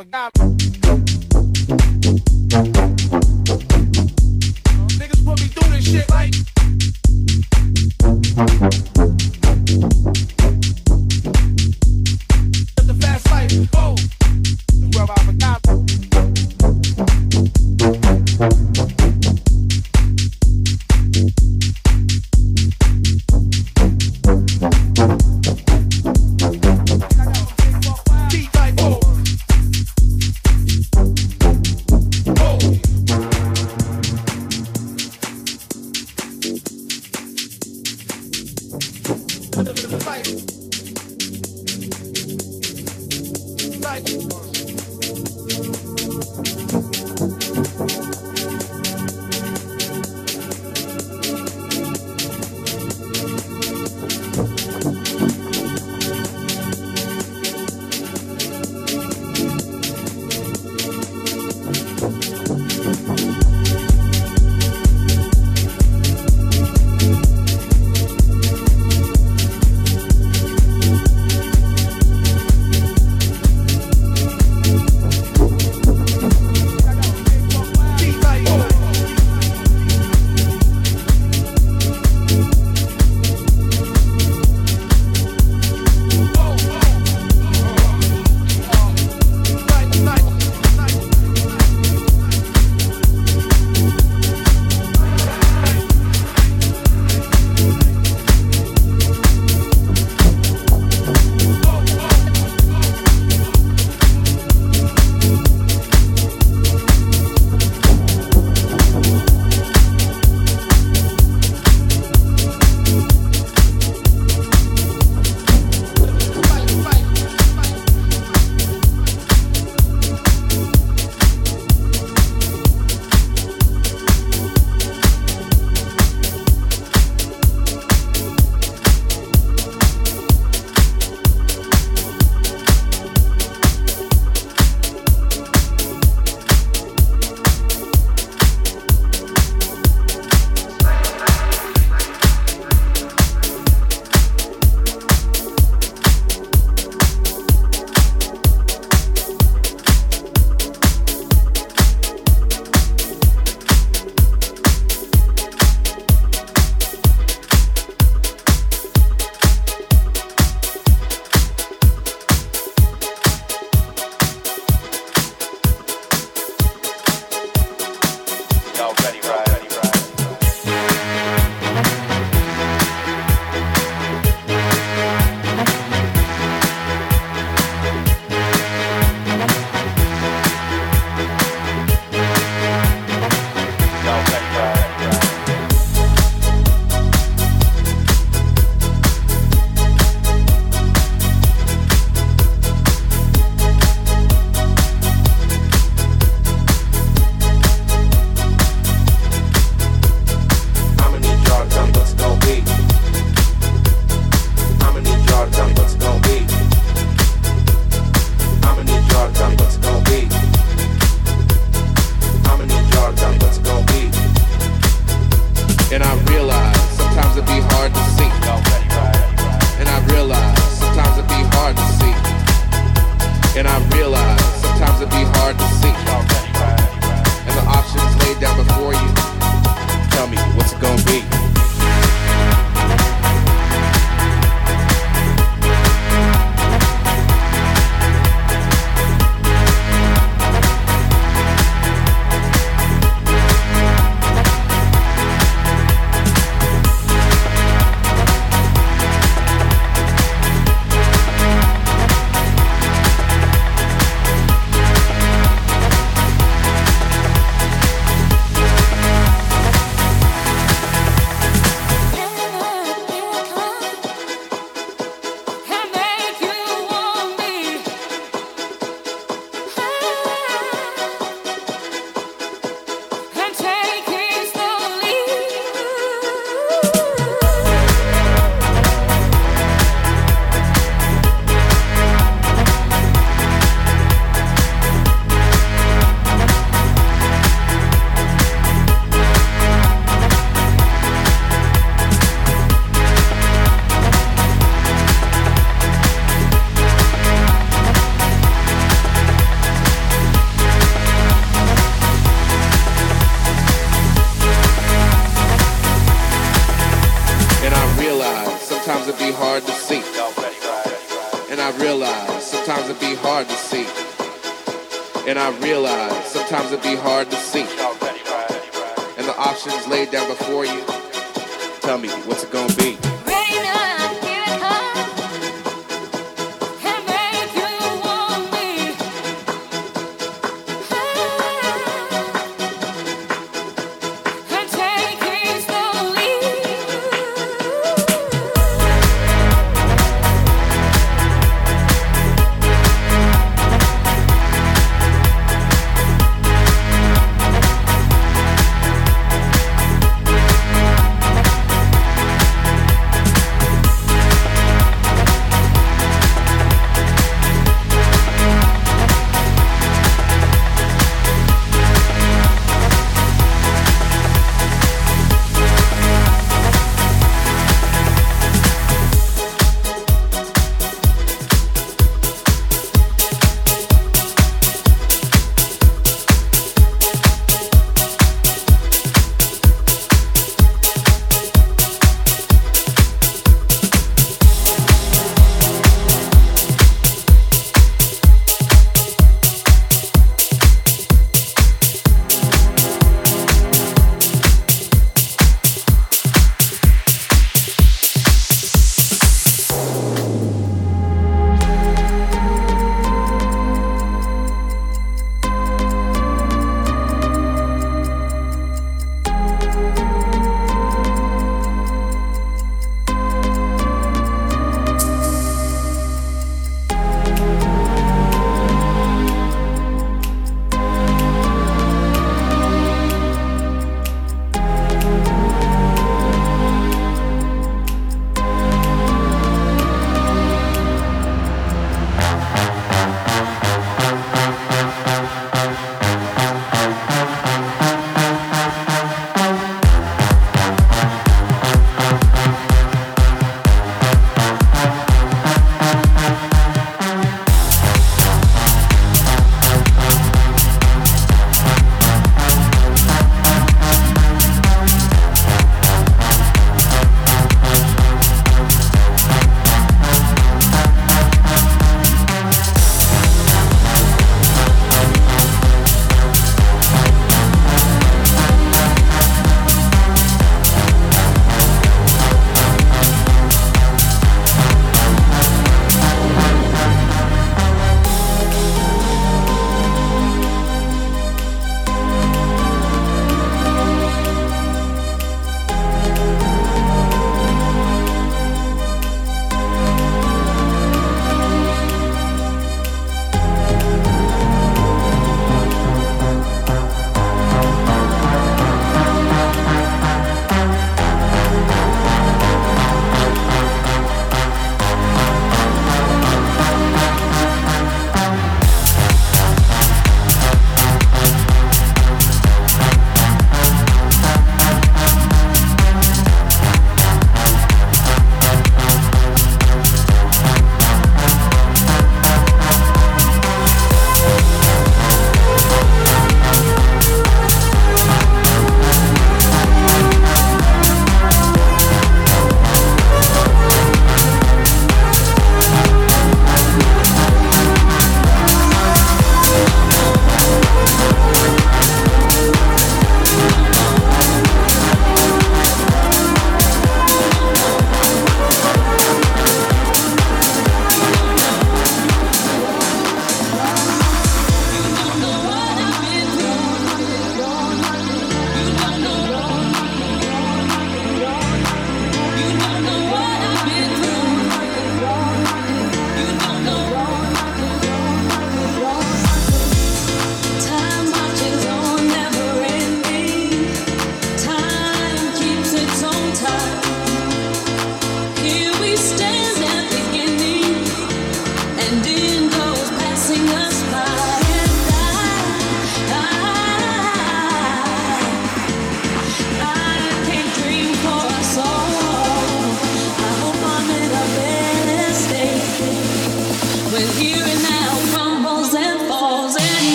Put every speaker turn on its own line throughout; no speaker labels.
I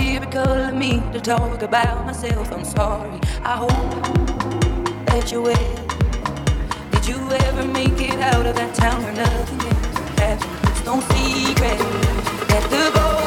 typical of me to talk about myself. I'm sorry. I hope that you will. Did you ever make it out of that town or nothing else happened? It's no secret that the
boy.